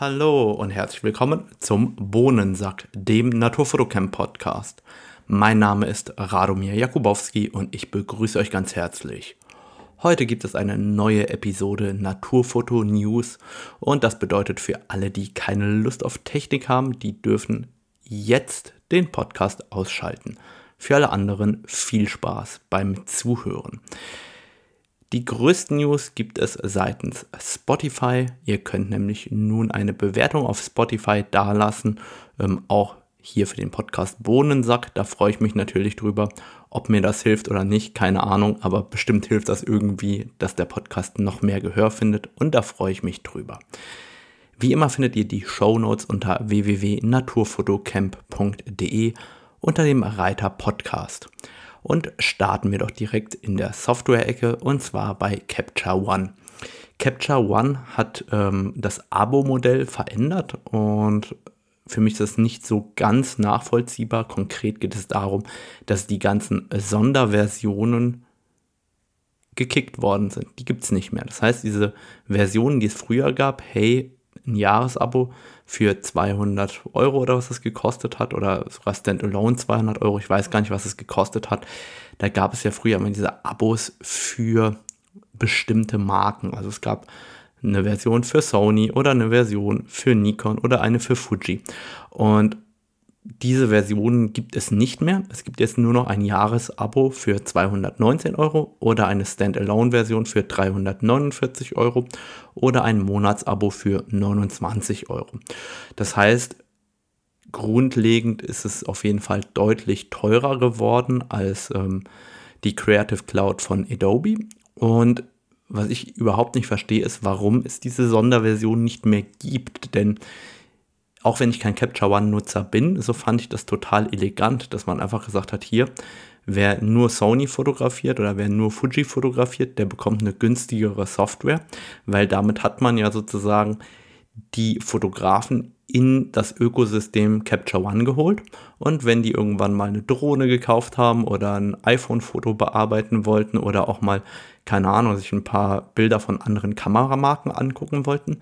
Hallo und herzlich willkommen zum Bohnensack, dem Naturfotocamp Podcast. Mein Name ist Radomir Jakubowski und ich begrüße euch ganz herzlich. Heute gibt es eine neue Episode Naturfoto News und das bedeutet für alle, die keine Lust auf Technik haben, die dürfen jetzt den Podcast ausschalten. Für alle anderen viel Spaß beim Zuhören. Die größten News gibt es seitens Spotify. Ihr könnt nämlich nun eine Bewertung auf Spotify dalassen, ähm, auch hier für den Podcast Bohnensack. Da freue ich mich natürlich drüber. Ob mir das hilft oder nicht, keine Ahnung, aber bestimmt hilft das irgendwie, dass der Podcast noch mehr Gehör findet und da freue ich mich drüber. Wie immer findet ihr die Show Notes unter www.naturfotocamp.de unter dem Reiter Podcast und starten wir doch direkt in der Software-Ecke und zwar bei Capture One. Capture One hat ähm, das Abo-Modell verändert und für mich ist das nicht so ganz nachvollziehbar. Konkret geht es darum, dass die ganzen Sonderversionen gekickt worden sind. Die gibt es nicht mehr. Das heißt, diese Versionen, die es früher gab, hey, ein Jahresabo für 200 Euro oder was es gekostet hat oder sogar Standalone 200 Euro, ich weiß gar nicht, was es gekostet hat. Da gab es ja früher immer diese Abos für bestimmte Marken. Also es gab eine Version für Sony oder eine Version für Nikon oder eine für Fuji. Und diese Versionen gibt es nicht mehr. Es gibt jetzt nur noch ein Jahresabo für 219 Euro oder eine Standalone-Version für 349 Euro oder ein Monatsabo für 29 Euro. Das heißt, grundlegend ist es auf jeden Fall deutlich teurer geworden als ähm, die Creative Cloud von Adobe. Und was ich überhaupt nicht verstehe, ist, warum es diese Sonderversion nicht mehr gibt. Denn auch wenn ich kein Capture One-Nutzer bin, so fand ich das total elegant, dass man einfach gesagt hat, hier, wer nur Sony fotografiert oder wer nur Fuji fotografiert, der bekommt eine günstigere Software, weil damit hat man ja sozusagen die Fotografen in das Ökosystem Capture One geholt. Und wenn die irgendwann mal eine Drohne gekauft haben oder ein iPhone-Foto bearbeiten wollten oder auch mal, keine Ahnung, sich ein paar Bilder von anderen Kameramarken angucken wollten,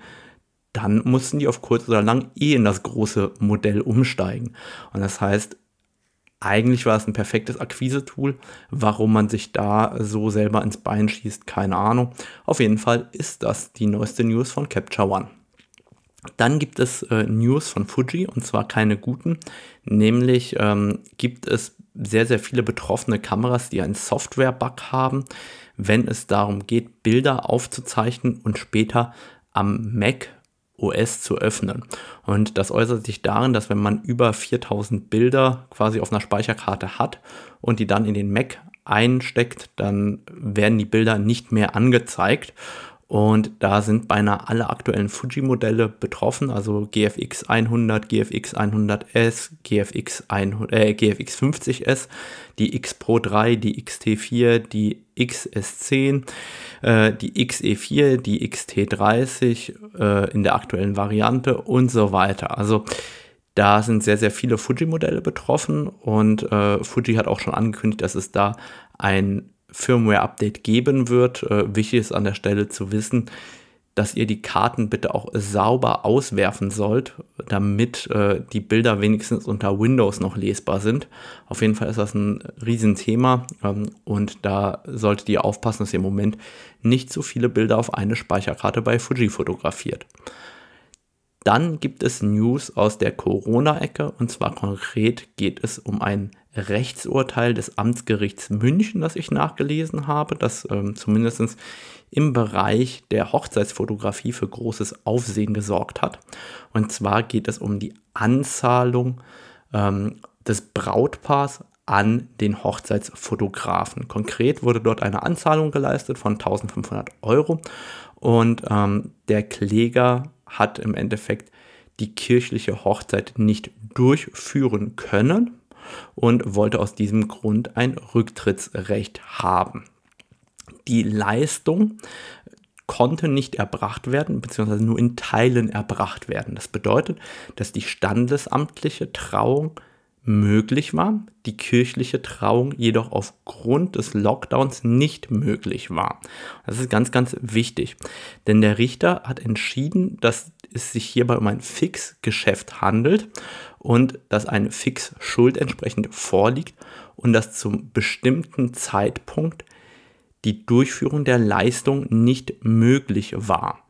dann mussten die auf kurz oder lang eh in das große Modell umsteigen. Und das heißt, eigentlich war es ein perfektes Akquise-Tool. Warum man sich da so selber ins Bein schießt, keine Ahnung. Auf jeden Fall ist das die neueste News von Capture One. Dann gibt es äh, News von Fuji und zwar keine guten. Nämlich ähm, gibt es sehr, sehr viele betroffene Kameras, die einen Software-Bug haben, wenn es darum geht, Bilder aufzuzeichnen und später am Mac OS zu öffnen. Und das äußert sich darin, dass wenn man über 4000 Bilder quasi auf einer Speicherkarte hat und die dann in den Mac einsteckt, dann werden die Bilder nicht mehr angezeigt. Und da sind beinahe alle aktuellen Fuji-Modelle betroffen, also GFX 100, GFX 100S, GFX, 100, äh, GFX 50S, die X Pro 3, die XT4, die XS10, äh, die XE4, die XT30 äh, in der aktuellen Variante und so weiter. Also da sind sehr, sehr viele Fuji-Modelle betroffen und äh, Fuji hat auch schon angekündigt, dass es da ein Firmware-Update geben wird. Äh, wichtig ist an der Stelle zu wissen, dass ihr die Karten bitte auch sauber auswerfen sollt, damit äh, die Bilder wenigstens unter Windows noch lesbar sind. Auf jeden Fall ist das ein Riesenthema ähm, und da solltet ihr aufpassen, dass ihr im Moment nicht so viele Bilder auf eine Speicherkarte bei Fuji fotografiert. Dann gibt es News aus der Corona-Ecke und zwar konkret geht es um ein Rechtsurteil des Amtsgerichts München, das ich nachgelesen habe, das ähm, zumindest im Bereich der Hochzeitsfotografie für großes Aufsehen gesorgt hat. Und zwar geht es um die Anzahlung ähm, des Brautpaars an den Hochzeitsfotografen. Konkret wurde dort eine Anzahlung geleistet von 1500 Euro und ähm, der Kläger hat im Endeffekt die kirchliche Hochzeit nicht durchführen können und wollte aus diesem Grund ein Rücktrittsrecht haben. Die Leistung konnte nicht erbracht werden, beziehungsweise nur in Teilen erbracht werden. Das bedeutet, dass die standesamtliche Trauung möglich war, die kirchliche Trauung jedoch aufgrund des Lockdowns nicht möglich war. Das ist ganz, ganz wichtig, denn der Richter hat entschieden, dass es sich hierbei um ein Fixgeschäft handelt und dass eine Fixschuld entsprechend vorliegt und dass zum bestimmten Zeitpunkt die Durchführung der Leistung nicht möglich war.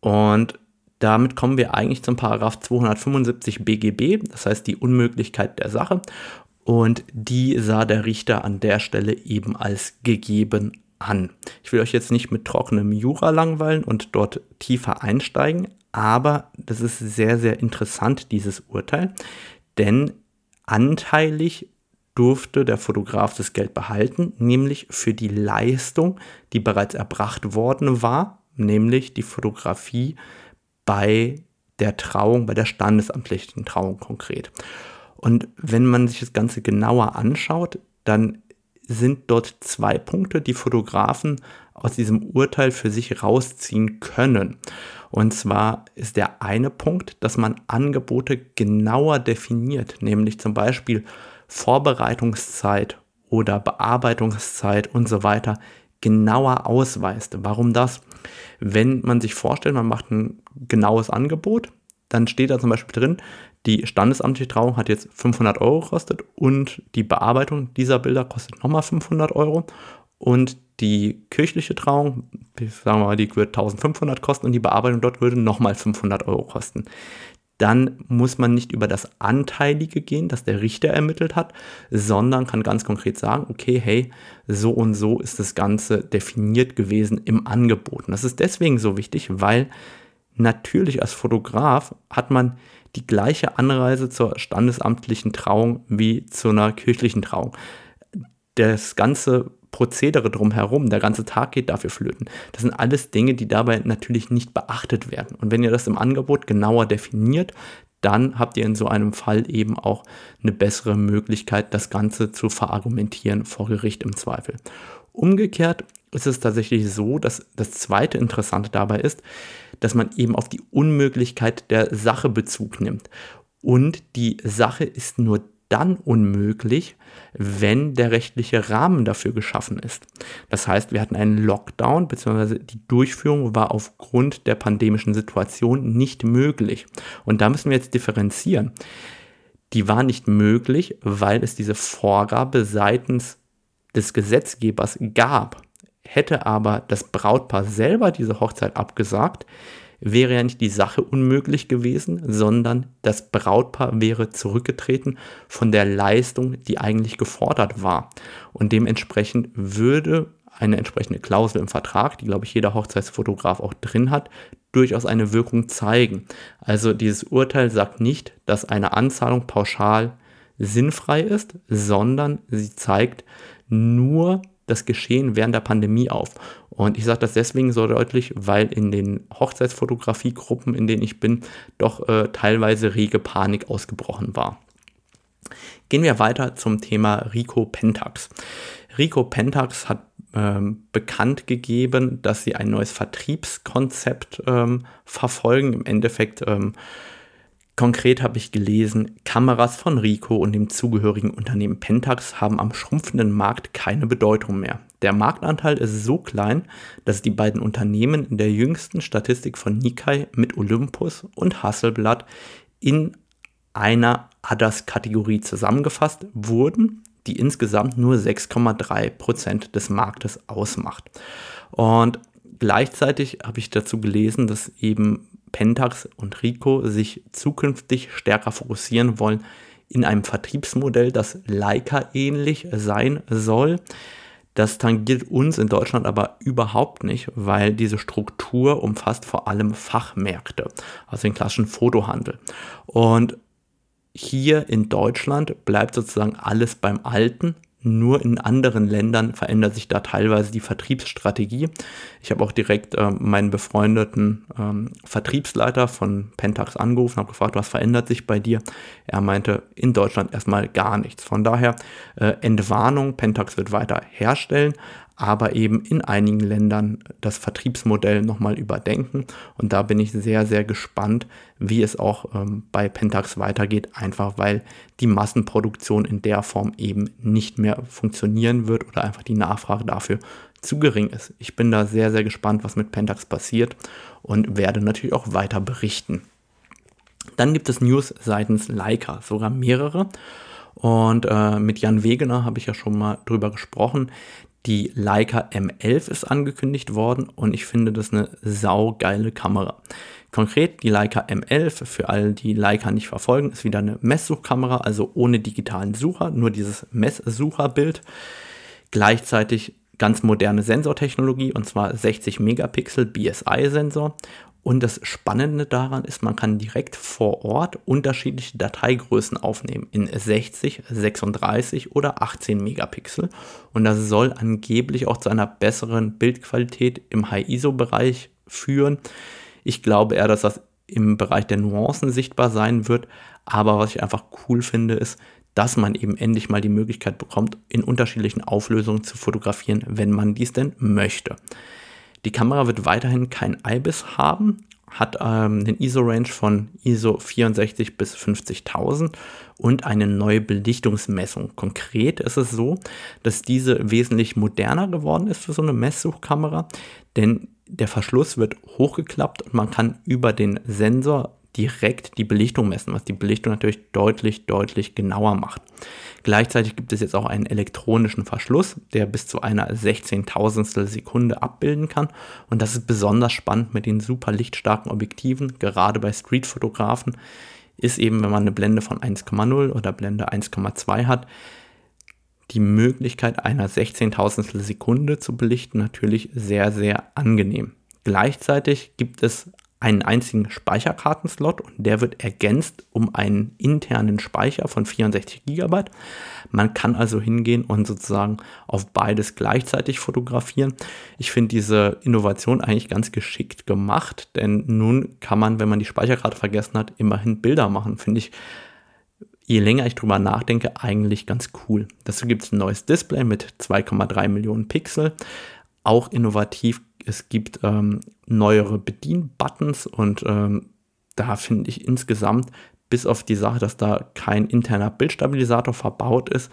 Und damit kommen wir eigentlich zum Paragraph 275 BGB, das heißt die Unmöglichkeit der Sache. Und die sah der Richter an der Stelle eben als gegeben an. Ich will euch jetzt nicht mit trockenem Jura langweilen und dort tiefer einsteigen, aber das ist sehr, sehr interessant, dieses Urteil, denn anteilig durfte der Fotograf das Geld behalten, nämlich für die Leistung, die bereits erbracht worden war, nämlich die Fotografie bei der Trauung, bei der standesamtlichen Trauung konkret. Und wenn man sich das Ganze genauer anschaut, dann sind dort zwei Punkte, die Fotografen aus diesem Urteil für sich rausziehen können. Und zwar ist der eine Punkt, dass man Angebote genauer definiert, nämlich zum Beispiel Vorbereitungszeit oder Bearbeitungszeit und so weiter genauer ausweist. Warum das? Wenn man sich vorstellt, man macht ein genaues Angebot, dann steht da zum Beispiel drin, die standesamtliche Trauung hat jetzt 500 Euro gekostet und die Bearbeitung dieser Bilder kostet nochmal 500 Euro und die kirchliche Trauung, sagen wir mal, die wird 1500 kosten und die Bearbeitung dort würde nochmal 500 Euro kosten. Dann muss man nicht über das Anteilige gehen, das der Richter ermittelt hat, sondern kann ganz konkret sagen, okay, hey, so und so ist das Ganze definiert gewesen im Angebot. Und das ist deswegen so wichtig, weil natürlich als Fotograf hat man die gleiche Anreise zur standesamtlichen Trauung wie zu einer kirchlichen Trauung. Das ganze Prozedere drumherum, der ganze Tag geht dafür flöten. Das sind alles Dinge, die dabei natürlich nicht beachtet werden. Und wenn ihr das im Angebot genauer definiert, dann habt ihr in so einem Fall eben auch eine bessere Möglichkeit, das Ganze zu verargumentieren vor Gericht im Zweifel. Umgekehrt ist es tatsächlich so, dass das zweite Interessante dabei ist, dass man eben auf die Unmöglichkeit der Sache Bezug nimmt. Und die Sache ist nur dann unmöglich, wenn der rechtliche Rahmen dafür geschaffen ist. Das heißt, wir hatten einen Lockdown, beziehungsweise die Durchführung war aufgrund der pandemischen Situation nicht möglich. Und da müssen wir jetzt differenzieren. Die war nicht möglich, weil es diese Vorgabe seitens des Gesetzgebers gab. Hätte aber das Brautpaar selber diese Hochzeit abgesagt, wäre ja nicht die Sache unmöglich gewesen, sondern das Brautpaar wäre zurückgetreten von der Leistung, die eigentlich gefordert war. Und dementsprechend würde eine entsprechende Klausel im Vertrag, die glaube ich jeder Hochzeitsfotograf auch drin hat, durchaus eine Wirkung zeigen. Also dieses Urteil sagt nicht, dass eine Anzahlung pauschal sinnfrei ist, sondern sie zeigt nur das Geschehen während der Pandemie auf. Und ich sage das deswegen so deutlich, weil in den Hochzeitsfotografiegruppen, in denen ich bin, doch äh, teilweise rege Panik ausgebrochen war. Gehen wir weiter zum Thema Rico Pentax. Rico Pentax hat ähm, bekannt gegeben, dass sie ein neues Vertriebskonzept ähm, verfolgen. Im Endeffekt ähm, Konkret habe ich gelesen, Kameras von Rico und dem zugehörigen Unternehmen Pentax haben am schrumpfenden Markt keine Bedeutung mehr. Der Marktanteil ist so klein, dass die beiden Unternehmen in der jüngsten Statistik von Nikkei mit Olympus und Hasselblatt in einer Others-Kategorie zusammengefasst wurden, die insgesamt nur 6,3% des Marktes ausmacht. Und gleichzeitig habe ich dazu gelesen, dass eben Pentax und Rico sich zukünftig stärker fokussieren wollen in einem Vertriebsmodell, das Leica ähnlich sein soll. Das tangiert uns in Deutschland aber überhaupt nicht, weil diese Struktur umfasst vor allem Fachmärkte, also den klassischen Fotohandel. Und hier in Deutschland bleibt sozusagen alles beim Alten, nur in anderen Ländern verändert sich da teilweise die Vertriebsstrategie. Ich habe auch direkt äh, meinen befreundeten ähm, Vertriebsleiter von Pentax angerufen, habe gefragt, was verändert sich bei dir? Er meinte, in Deutschland erstmal gar nichts. Von daher äh, Entwarnung, Pentax wird weiter herstellen, aber eben in einigen Ländern das Vertriebsmodell nochmal überdenken. Und da bin ich sehr, sehr gespannt, wie es auch ähm, bei Pentax weitergeht, einfach weil die Massenproduktion in der Form eben nicht mehr funktionieren wird oder einfach die Nachfrage dafür zu gering ist. Ich bin da sehr, sehr gespannt, was mit Pentax passiert und werde natürlich auch weiter berichten. Dann gibt es News seitens Leica, sogar mehrere. Und äh, mit Jan Wegener habe ich ja schon mal drüber gesprochen. Die Leica M11 ist angekündigt worden und ich finde das eine saugeile Kamera. Konkret die Leica M11, für alle, die Leica nicht verfolgen, ist wieder eine Messsuchkamera, also ohne digitalen Sucher, nur dieses Messsucherbild. Gleichzeitig ganz moderne Sensortechnologie und zwar 60 Megapixel BSI-Sensor und das Spannende daran ist, man kann direkt vor Ort unterschiedliche Dateigrößen aufnehmen in 60, 36 oder 18 Megapixel. Und das soll angeblich auch zu einer besseren Bildqualität im High-ISO-Bereich führen. Ich glaube eher, dass das im Bereich der Nuancen sichtbar sein wird. Aber was ich einfach cool finde, ist, dass man eben endlich mal die Möglichkeit bekommt, in unterschiedlichen Auflösungen zu fotografieren, wenn man dies denn möchte. Die Kamera wird weiterhin kein IBIS haben, hat ähm, den ISO-Range von ISO 64 bis 50.000 und eine neue Belichtungsmessung. Konkret ist es so, dass diese wesentlich moderner geworden ist für so eine Messsuchkamera, denn der Verschluss wird hochgeklappt und man kann über den Sensor direkt die Belichtung messen, was die Belichtung natürlich deutlich, deutlich genauer macht. Gleichzeitig gibt es jetzt auch einen elektronischen Verschluss, der bis zu einer 16.000 Sekunde abbilden kann. Und das ist besonders spannend mit den super lichtstarken Objektiven, gerade bei Streetfotografen ist eben, wenn man eine Blende von 1,0 oder Blende 1,2 hat, die Möglichkeit einer 16.000 Sekunde zu belichten natürlich sehr, sehr angenehm. Gleichzeitig gibt es einen einzigen Speicherkartenslot und der wird ergänzt um einen internen Speicher von 64 GB. Man kann also hingehen und sozusagen auf beides gleichzeitig fotografieren. Ich finde diese Innovation eigentlich ganz geschickt gemacht, denn nun kann man, wenn man die Speicherkarte vergessen hat, immerhin Bilder machen. Finde ich, je länger ich drüber nachdenke, eigentlich ganz cool. Dazu gibt es ein neues Display mit 2,3 Millionen Pixel. Auch innovativ es gibt ähm, neuere Bedienbuttons und ähm, da finde ich insgesamt, bis auf die Sache, dass da kein interner Bildstabilisator verbaut ist,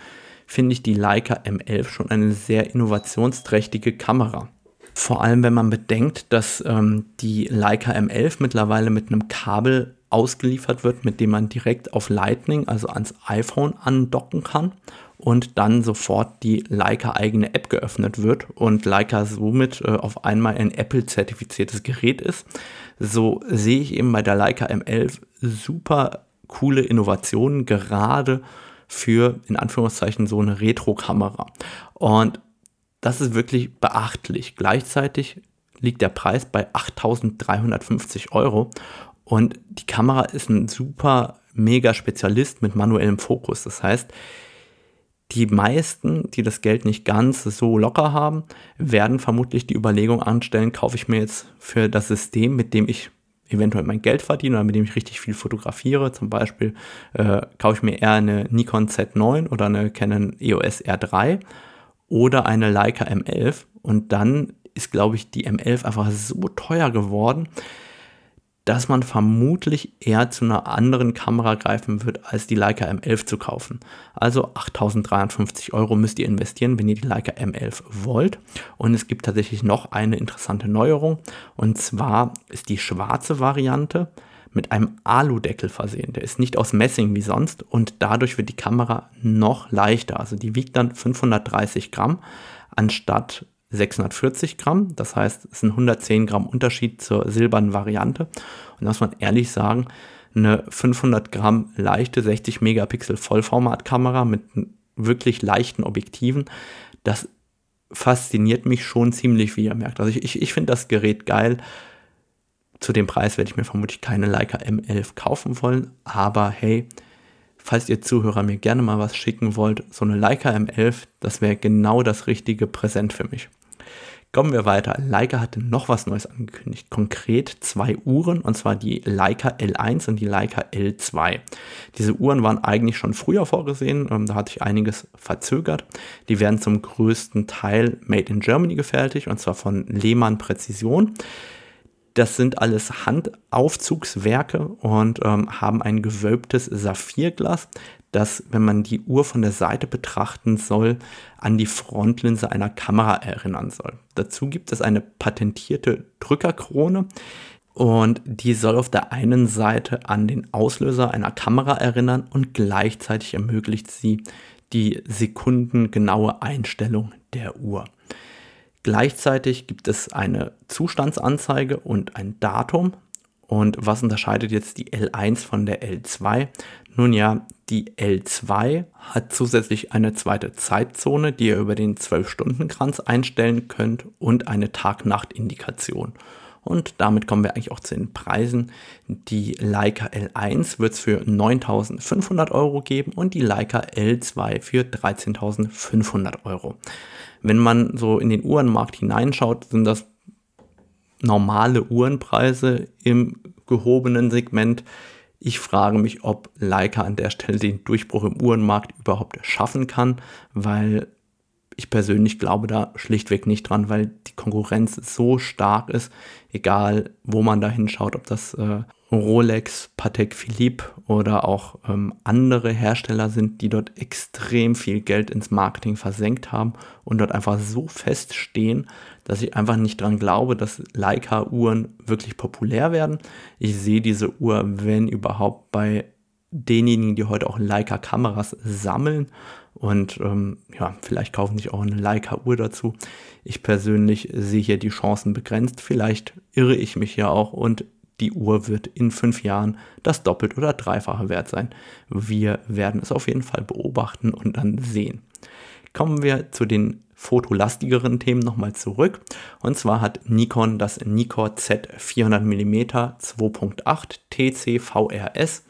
finde ich die Leica M11 schon eine sehr innovationsträchtige Kamera. Vor allem, wenn man bedenkt, dass ähm, die Leica M11 mittlerweile mit einem Kabel ausgeliefert wird, mit dem man direkt auf Lightning, also ans iPhone andocken kann und dann sofort die Leica eigene App geöffnet wird und Leica somit äh, auf einmal ein Apple-zertifiziertes Gerät ist. So sehe ich eben bei der Leica M11 super coole Innovationen, gerade für in Anführungszeichen so eine Retro-Kamera. Und das ist wirklich beachtlich. Gleichzeitig liegt der Preis bei 8.350 Euro und die Kamera ist ein super mega Spezialist mit manuellem Fokus. Das heißt, die meisten, die das Geld nicht ganz so locker haben, werden vermutlich die Überlegung anstellen, kaufe ich mir jetzt für das System, mit dem ich eventuell mein Geld verdiene oder mit dem ich richtig viel fotografiere. Zum Beispiel äh, kaufe ich mir eher eine Nikon Z9 oder eine Canon EOS R3 oder eine Leica M11 und dann ist, glaube ich, die M11 einfach so teuer geworden, dass man vermutlich eher zu einer anderen Kamera greifen wird, als die Leica M11 zu kaufen. Also 8.350 Euro müsst ihr investieren, wenn ihr die Leica M11 wollt. Und es gibt tatsächlich noch eine interessante Neuerung. Und zwar ist die schwarze Variante mit einem Aludeckel versehen. Der ist nicht aus Messing wie sonst und dadurch wird die Kamera noch leichter. Also die wiegt dann 530 Gramm anstatt 640 Gramm. Das heißt, es sind 110 Gramm Unterschied zur silbernen Variante. Und muss man ehrlich sagen, eine 500 Gramm leichte 60 Megapixel Vollformatkamera mit wirklich leichten Objektiven, das fasziniert mich schon ziemlich, wie ihr merkt. Also ich, ich, ich finde das Gerät geil. Zu dem Preis werde ich mir vermutlich keine Leica M11 kaufen wollen, aber hey, falls ihr Zuhörer mir gerne mal was schicken wollt, so eine Leica M11, das wäre genau das richtige Präsent für mich. Kommen wir weiter. Leica hatte noch was Neues angekündigt. Konkret zwei Uhren, und zwar die Leica L1 und die Leica L2. Diese Uhren waren eigentlich schon früher vorgesehen, ähm, da hatte ich einiges verzögert. Die werden zum größten Teil made in Germany gefertigt, und zwar von Lehmann Präzision. Das sind alles Handaufzugswerke und ähm, haben ein gewölbtes Saphirglas, das, wenn man die Uhr von der Seite betrachten soll, an die Frontlinse einer Kamera erinnern soll. Dazu gibt es eine patentierte Drückerkrone und die soll auf der einen Seite an den Auslöser einer Kamera erinnern und gleichzeitig ermöglicht sie die sekundengenaue Einstellung der Uhr. Gleichzeitig gibt es eine Zustandsanzeige und ein Datum. Und was unterscheidet jetzt die L1 von der L2? Nun ja, die L2 hat zusätzlich eine zweite Zeitzone, die ihr über den 12-Stunden-Kranz einstellen könnt und eine Tag-Nacht-Indikation. Und damit kommen wir eigentlich auch zu den Preisen. Die Leica L1 wird es für 9.500 Euro geben und die Leica L2 für 13.500 Euro. Wenn man so in den Uhrenmarkt hineinschaut, sind das normale Uhrenpreise im gehobenen Segment. Ich frage mich, ob Leica an der Stelle den Durchbruch im Uhrenmarkt überhaupt schaffen kann, weil ich persönlich glaube da schlichtweg nicht dran, weil die Konkurrenz so stark ist, egal wo man da hinschaut, ob das äh, Rolex, Patek Philippe oder auch ähm, andere Hersteller sind, die dort extrem viel Geld ins Marketing versenkt haben und dort einfach so feststehen, dass ich einfach nicht dran glaube, dass Leica-Uhren wirklich populär werden. Ich sehe diese Uhr, wenn überhaupt, bei denjenigen, die heute auch Leica-Kameras sammeln und ähm, ja, vielleicht kaufen sich auch eine Leica-Uhr dazu. Ich persönlich sehe hier die Chancen begrenzt. Vielleicht irre ich mich ja auch und die Uhr wird in fünf Jahren das doppelt oder dreifache wert sein. Wir werden es auf jeden Fall beobachten und dann sehen. Kommen wir zu den fotolastigeren Themen nochmal zurück. Und zwar hat Nikon das Nikon Z400mm 2.8 TC VRS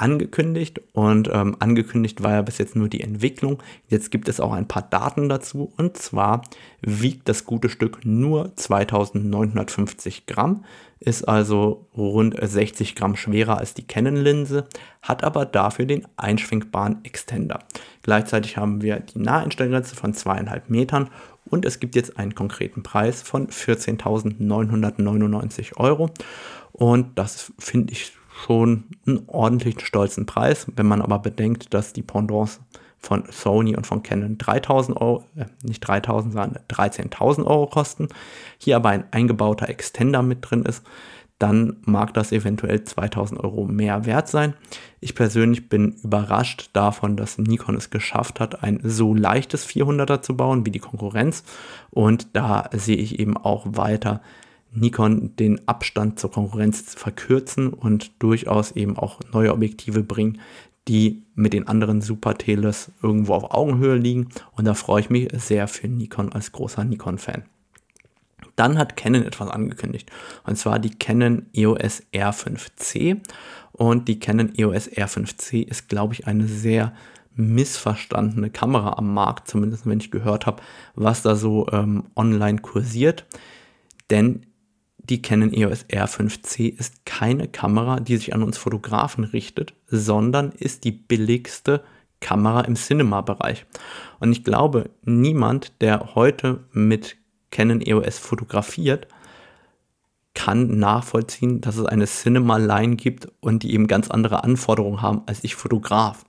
angekündigt und ähm, angekündigt war ja bis jetzt nur die Entwicklung. Jetzt gibt es auch ein paar Daten dazu und zwar wiegt das gute Stück nur 2950 Gramm, ist also rund 60 Gramm schwerer als die Canon-Linse, hat aber dafür den einschwingbaren Extender. Gleichzeitig haben wir die Naheinstellgrenze von zweieinhalb Metern und es gibt jetzt einen konkreten Preis von 14.999 Euro und das finde ich schon einen ordentlichen stolzen Preis. Wenn man aber bedenkt, dass die Pendants von Sony und von Canon 3000 Euro, äh, nicht 3000, sondern 13.000 Euro kosten, hier aber ein eingebauter Extender mit drin ist, dann mag das eventuell 2000 Euro mehr wert sein. Ich persönlich bin überrascht davon, dass Nikon es geschafft hat, ein so leichtes 400er zu bauen wie die Konkurrenz. Und da sehe ich eben auch weiter Nikon den Abstand zur Konkurrenz verkürzen und durchaus eben auch neue Objektive bringen, die mit den anderen Super Teles irgendwo auf Augenhöhe liegen. Und da freue ich mich sehr für Nikon als großer Nikon-Fan. Dann hat Canon etwas angekündigt. Und zwar die Canon EOS R5C. Und die Canon EOS R5C ist, glaube ich, eine sehr missverstandene Kamera am Markt, zumindest wenn ich gehört habe, was da so ähm, online kursiert. Denn die Canon EOS R5C ist keine Kamera, die sich an uns Fotografen richtet, sondern ist die billigste Kamera im Cinema-Bereich. Und ich glaube, niemand, der heute mit Canon EOS fotografiert, kann nachvollziehen, dass es eine Cinema-Line gibt und die eben ganz andere Anforderungen haben als ich Fotograf.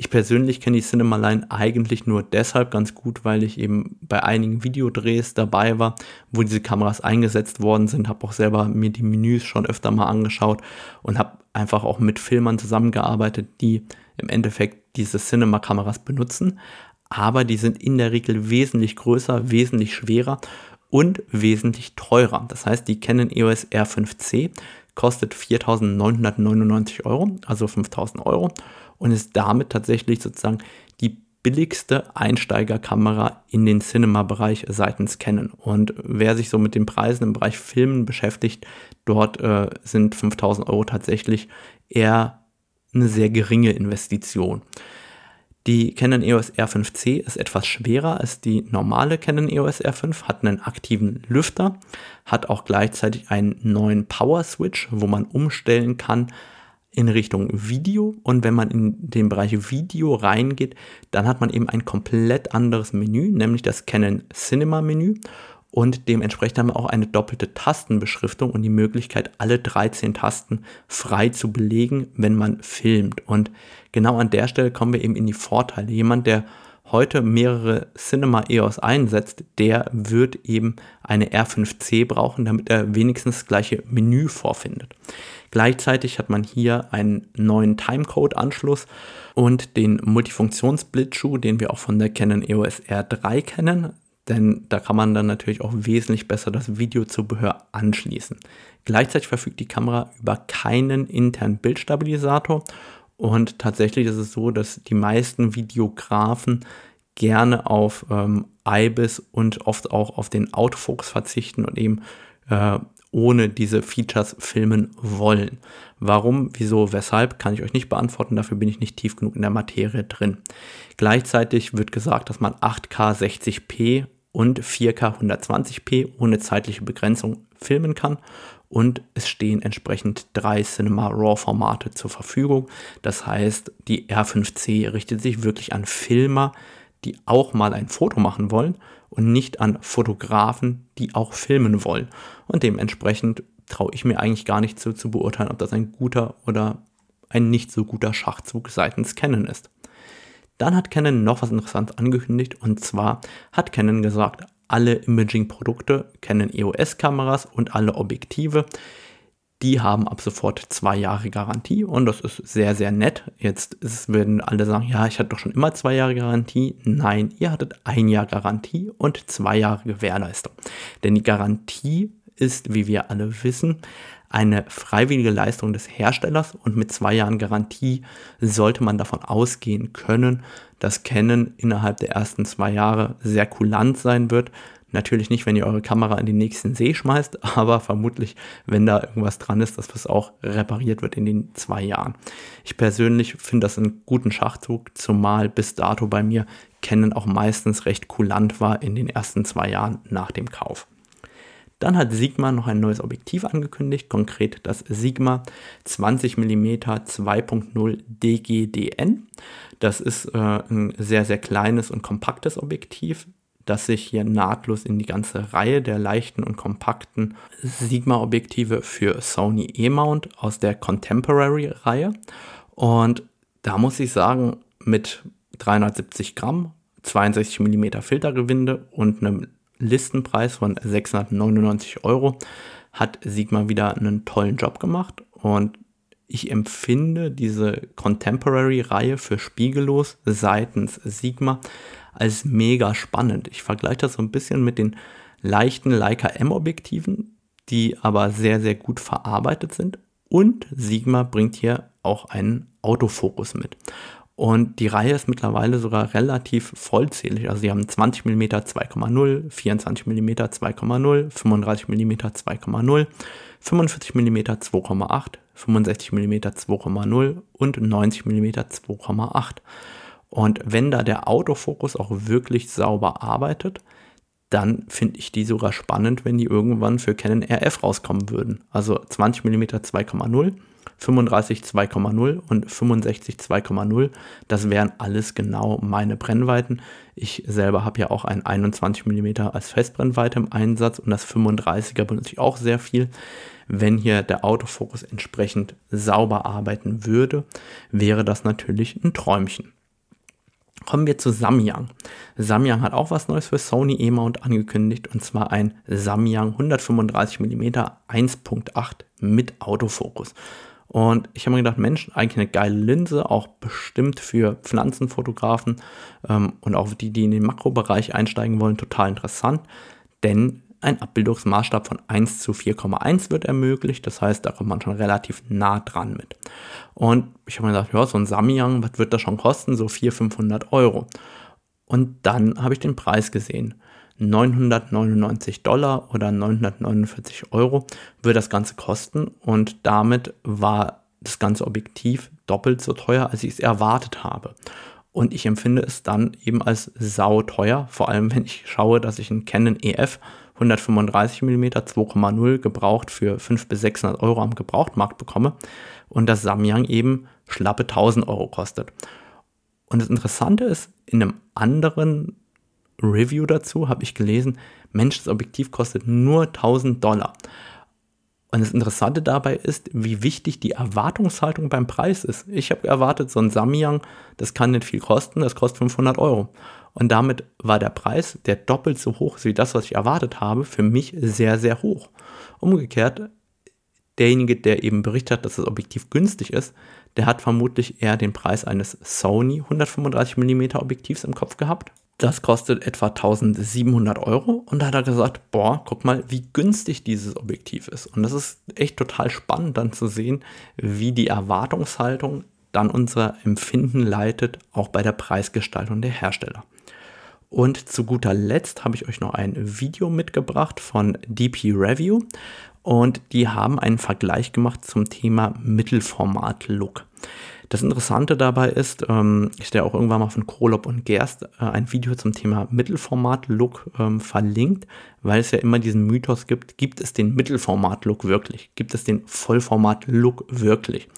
Ich persönlich kenne die Cinema Line eigentlich nur deshalb ganz gut, weil ich eben bei einigen Videodrehs dabei war, wo diese Kameras eingesetzt worden sind, habe auch selber mir die Menüs schon öfter mal angeschaut und habe einfach auch mit Filmern zusammengearbeitet, die im Endeffekt diese Cinema-Kameras benutzen. Aber die sind in der Regel wesentlich größer, wesentlich schwerer und wesentlich teurer. Das heißt, die Canon EOS R5C kostet 4.999 Euro, also 5.000 Euro und ist damit tatsächlich sozusagen die billigste Einsteigerkamera in den Cinema-Bereich seitens Canon. Und wer sich so mit den Preisen im Bereich Filmen beschäftigt, dort äh, sind 5000 Euro tatsächlich eher eine sehr geringe Investition. Die Canon EOS R5C ist etwas schwerer als die normale Canon EOS R5, hat einen aktiven Lüfter, hat auch gleichzeitig einen neuen Power Switch, wo man umstellen kann in Richtung Video. Und wenn man in den Bereich Video reingeht, dann hat man eben ein komplett anderes Menü, nämlich das Canon Cinema Menü und dementsprechend haben wir auch eine doppelte Tastenbeschriftung und die Möglichkeit, alle 13 Tasten frei zu belegen, wenn man filmt. Und genau an der Stelle kommen wir eben in die Vorteile. Jemand, der heute mehrere Cinema EOS einsetzt, der wird eben eine R5C brauchen, damit er wenigstens das gleiche Menü vorfindet. Gleichzeitig hat man hier einen neuen Timecode-Anschluss und den Multifunktions-Blitzschuh, den wir auch von der Canon EOS R3 kennen, denn da kann man dann natürlich auch wesentlich besser das Videozubehör anschließen. Gleichzeitig verfügt die Kamera über keinen internen Bildstabilisator und tatsächlich ist es so, dass die meisten Videografen gerne auf ähm, IBIS und oft auch auf den Autofokus verzichten und eben äh, ohne diese Features filmen wollen. Warum, wieso, weshalb, kann ich euch nicht beantworten, dafür bin ich nicht tief genug in der Materie drin. Gleichzeitig wird gesagt, dass man 8K 60p und 4K 120p ohne zeitliche Begrenzung filmen kann und es stehen entsprechend drei Cinema RAW Formate zur Verfügung. Das heißt, die R5C richtet sich wirklich an Filmer, die auch mal ein Foto machen wollen und nicht an Fotografen, die auch filmen wollen. Und dementsprechend traue ich mir eigentlich gar nicht zu, zu beurteilen, ob das ein guter oder ein nicht so guter Schachzug seitens Canon ist. Dann hat Canon noch was Interessantes angekündigt und zwar hat Canon gesagt, alle Imaging-Produkte, Canon EOS-Kameras und alle Objektive, die haben ab sofort zwei Jahre Garantie und das ist sehr, sehr nett. Jetzt werden alle sagen, ja, ich hatte doch schon immer zwei Jahre Garantie. Nein, ihr hattet ein Jahr Garantie und zwei Jahre Gewährleistung. Denn die Garantie ist, wie wir alle wissen, eine freiwillige Leistung des Herstellers und mit zwei Jahren Garantie sollte man davon ausgehen können, dass Canon innerhalb der ersten zwei Jahre sehr kulant sein wird. Natürlich nicht, wenn ihr eure Kamera in den nächsten See schmeißt, aber vermutlich, wenn da irgendwas dran ist, dass das auch repariert wird in den zwei Jahren. Ich persönlich finde das einen guten Schachzug, zumal bis dato bei mir Canon auch meistens recht kulant war in den ersten zwei Jahren nach dem Kauf. Dann hat Sigma noch ein neues Objektiv angekündigt, konkret das Sigma 20 mm 2.0 DGDN. Das ist äh, ein sehr, sehr kleines und kompaktes Objektiv, das sich hier nahtlos in die ganze Reihe der leichten und kompakten Sigma-Objektive für Sony E-Mount aus der Contemporary-Reihe. Und da muss ich sagen, mit 370 Gramm, 62 mm Filtergewinde und einem Listenpreis von 699 Euro hat Sigma wieder einen tollen Job gemacht und ich empfinde diese Contemporary-Reihe für Spiegellos seitens Sigma als mega spannend. Ich vergleiche das so ein bisschen mit den leichten Leica M-Objektiven, die aber sehr, sehr gut verarbeitet sind. Und Sigma bringt hier auch einen Autofokus mit. Und die Reihe ist mittlerweile sogar relativ vollzählig. Also sie haben 20 mm 2,0, 24 mm 2,0, 35 mm 2,0, 45 mm 2,8, 65 mm 2,0 und 90 mm 2,8. Und wenn da der Autofokus auch wirklich sauber arbeitet, dann finde ich die sogar spannend, wenn die irgendwann für Canon RF rauskommen würden. Also 20 mm 2,0 35 2,0 und 65 2,0. Das wären alles genau meine Brennweiten. Ich selber habe ja auch ein 21 mm als Festbrennweite im Einsatz und das 35er benutze ich auch sehr viel. Wenn hier der Autofokus entsprechend sauber arbeiten würde, wäre das natürlich ein Träumchen. Kommen wir zu Samyang. Samyang hat auch was Neues für Sony E-Mount angekündigt und zwar ein Samyang 135 mm 1.8 mit Autofokus. Und ich habe mir gedacht, Mensch, eigentlich eine geile Linse, auch bestimmt für Pflanzenfotografen ähm, und auch die, die in den Makrobereich einsteigen wollen, total interessant. Denn ein Abbildungsmaßstab von 1 zu 4,1 wird ermöglicht. Das heißt, da kommt man schon relativ nah dran mit. Und ich habe mir gedacht, ja, so ein Samyang, was wird das schon kosten? So 400, 500 Euro. Und dann habe ich den Preis gesehen. 999 Dollar oder 949 Euro wird das Ganze kosten und damit war das ganze Objektiv doppelt so teuer, als ich es erwartet habe. Und ich empfinde es dann eben als sauteuer, vor allem wenn ich schaue, dass ich einen Canon EF 135 mm 2,0 gebraucht für 500 bis 600 Euro am Gebrauchtmarkt bekomme und das Samyang eben schlappe 1000 Euro kostet. Und das Interessante ist, in einem anderen Review dazu habe ich gelesen, Mensch, das Objektiv kostet nur 1000 Dollar. Und das Interessante dabei ist, wie wichtig die Erwartungshaltung beim Preis ist. Ich habe erwartet, so ein Samyang, das kann nicht viel kosten, das kostet 500 Euro. Und damit war der Preis, der doppelt so hoch ist wie das, was ich erwartet habe, für mich sehr, sehr hoch. Umgekehrt, derjenige, der eben berichtet hat, dass das Objektiv günstig ist, der hat vermutlich eher den Preis eines Sony 135 mm Objektivs im Kopf gehabt das kostet etwa 1700 Euro. Und da hat er gesagt, boah, guck mal, wie günstig dieses Objektiv ist. Und das ist echt total spannend dann zu sehen, wie die Erwartungshaltung dann unser Empfinden leitet, auch bei der Preisgestaltung der Hersteller. Und zu guter Letzt habe ich euch noch ein Video mitgebracht von DP Review und die haben einen Vergleich gemacht zum Thema Mittelformat-Look. Das Interessante dabei ist, ähm, ich habe auch irgendwann mal von Krolop und Gerst äh, ein Video zum Thema Mittelformat-Look ähm, verlinkt, weil es ja immer diesen Mythos gibt, gibt es den Mittelformat-Look wirklich? Gibt es den Vollformat-Look wirklich?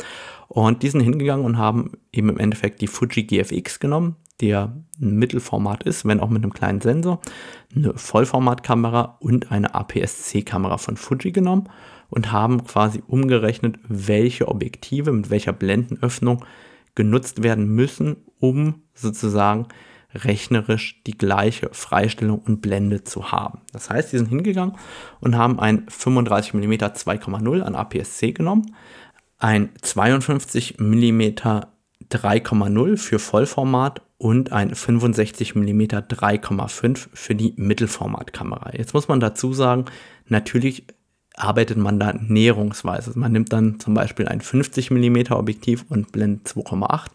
Und die sind hingegangen und haben eben im Endeffekt die Fuji GFX genommen, der ein Mittelformat ist, wenn auch mit einem kleinen Sensor, eine Vollformatkamera und eine APS-C-Kamera von Fuji genommen und haben quasi umgerechnet, welche Objektive mit welcher Blendenöffnung genutzt werden müssen, um sozusagen rechnerisch die gleiche Freistellung und Blende zu haben. Das heißt, sie sind hingegangen und haben ein 35 mm 2,0 an APS-C genommen, ein 52 mm 3,0 für Vollformat und ein 65 mm 3,5 für die Mittelformatkamera. Jetzt muss man dazu sagen, natürlich arbeitet man da näherungsweise. Man nimmt dann zum Beispiel ein 50 mm Objektiv und blendet 2,8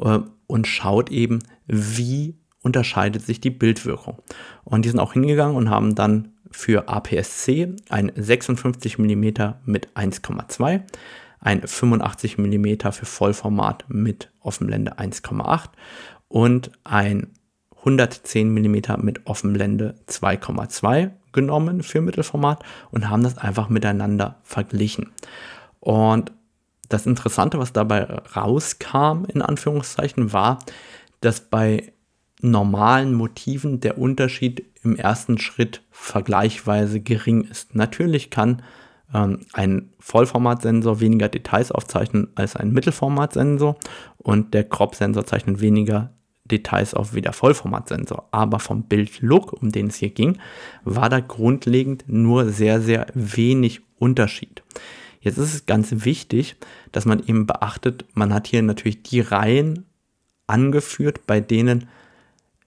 äh, und schaut eben, wie unterscheidet sich die Bildwirkung. Und die sind auch hingegangen und haben dann für APS-C ein 56 mm mit 1,2, ein 85 mm für Vollformat mit Offenblende 1,8 und ein 110 mm mit Offenblende 2,2 genommen für Mittelformat und haben das einfach miteinander verglichen. Und das Interessante, was dabei rauskam, in Anführungszeichen, war, dass bei normalen Motiven der Unterschied im ersten Schritt vergleichsweise gering ist. Natürlich kann ähm, ein Vollformatsensor weniger Details aufzeichnen als ein Mittelformatsensor und der Crop-Sensor zeichnet weniger Details auf wie der Vollformatsensor. Aber vom Bildlook, um den es hier ging, war da grundlegend nur sehr, sehr wenig Unterschied. Jetzt ist es ganz wichtig, dass man eben beachtet, man hat hier natürlich die Reihen angeführt, bei denen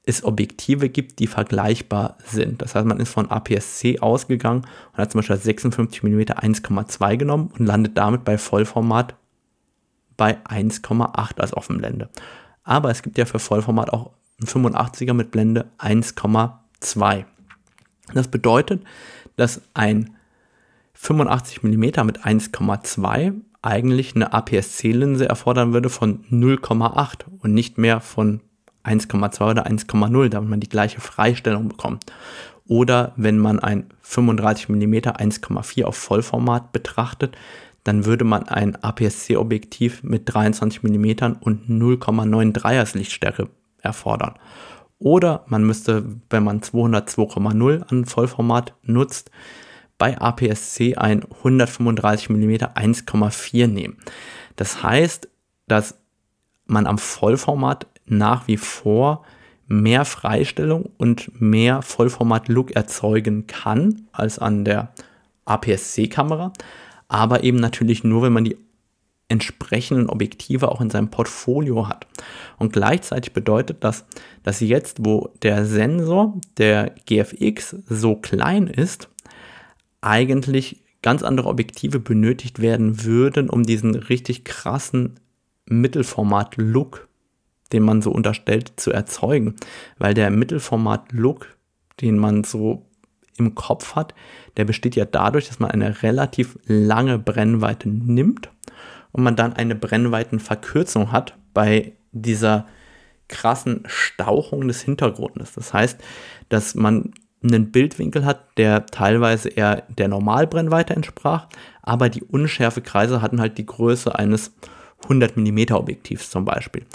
es Objektive gibt, die vergleichbar sind. Das heißt, man ist von APS-C ausgegangen und hat zum Beispiel 56 mm 1,2 genommen und landet damit bei Vollformat bei 1,8 als Offenblende. Aber es gibt ja für Vollformat auch ein 85er mit Blende 1,2. Das bedeutet, dass ein 85 mm mit 1,2 eigentlich eine APS-C-Linse erfordern würde von 0,8 und nicht mehr von 1,2 oder 1,0, damit man die gleiche Freistellung bekommt. Oder wenn man ein 35 mm 1,4 auf Vollformat betrachtet, dann würde man ein APS-C-Objektiv mit 23 mm und 0,93ers Lichtstärke erfordern. Oder man müsste, wenn man 202,0 an Vollformat nutzt, bei APS-C ein 135 mm 1,4 nehmen. Das heißt, dass man am Vollformat nach wie vor mehr Freistellung und mehr Vollformat-Look erzeugen kann als an der APS-C-Kamera aber eben natürlich nur, wenn man die entsprechenden Objektive auch in seinem Portfolio hat. Und gleichzeitig bedeutet das, dass jetzt, wo der Sensor der GFX so klein ist, eigentlich ganz andere Objektive benötigt werden würden, um diesen richtig krassen Mittelformat-Look, den man so unterstellt, zu erzeugen. Weil der Mittelformat-Look, den man so im Kopf hat, der besteht ja dadurch, dass man eine relativ lange Brennweite nimmt und man dann eine Brennweitenverkürzung hat bei dieser krassen Stauchung des Hintergrundes. Das heißt, dass man einen Bildwinkel hat, der teilweise eher der Normalbrennweite entsprach, aber die Unschärfekreise hatten halt die Größe eines 100 mm Objektivs zum Beispiel.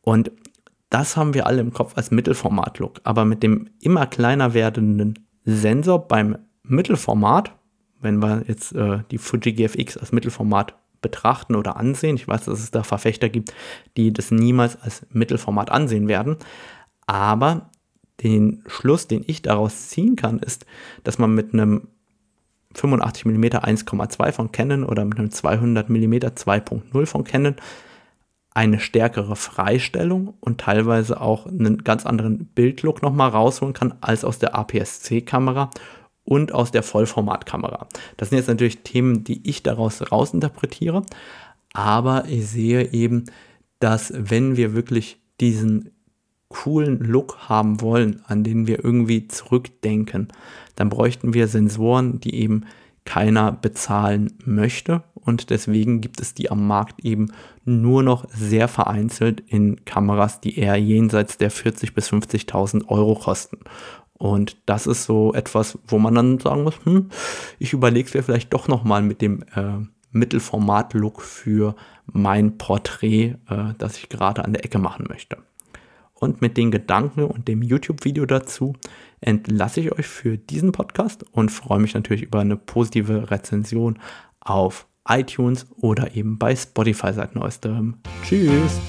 Und das haben wir alle im Kopf als Mittelformat-Look. Aber mit dem immer kleiner werdenden Sensor beim Mittelformat, wenn wir jetzt äh, die Fuji GFX als Mittelformat betrachten oder ansehen, ich weiß, dass es da Verfechter gibt, die das niemals als Mittelformat ansehen werden, aber den Schluss, den ich daraus ziehen kann, ist, dass man mit einem 85 mm 1,2 von Canon oder mit einem 200 mm 2.0 von Canon eine stärkere Freistellung und teilweise auch einen ganz anderen Bildlook nochmal rausholen kann als aus der APS-C-Kamera und aus der Vollformatkamera. Das sind jetzt natürlich Themen, die ich daraus rausinterpretiere, aber ich sehe eben, dass wenn wir wirklich diesen coolen Look haben wollen, an den wir irgendwie zurückdenken, dann bräuchten wir Sensoren, die eben keiner bezahlen möchte. Und deswegen gibt es die am Markt eben nur noch sehr vereinzelt in Kameras, die eher jenseits der 40.000 bis 50.000 Euro kosten. Und das ist so etwas, wo man dann sagen muss, hm, ich überlege es mir vielleicht doch nochmal mit dem äh, Mittelformat-Look für mein Porträt, äh, das ich gerade an der Ecke machen möchte. Und mit den Gedanken und dem YouTube-Video dazu entlasse ich euch für diesen Podcast und freue mich natürlich über eine positive Rezension auf iTunes oder eben bei Spotify seit neuestem. Tschüss!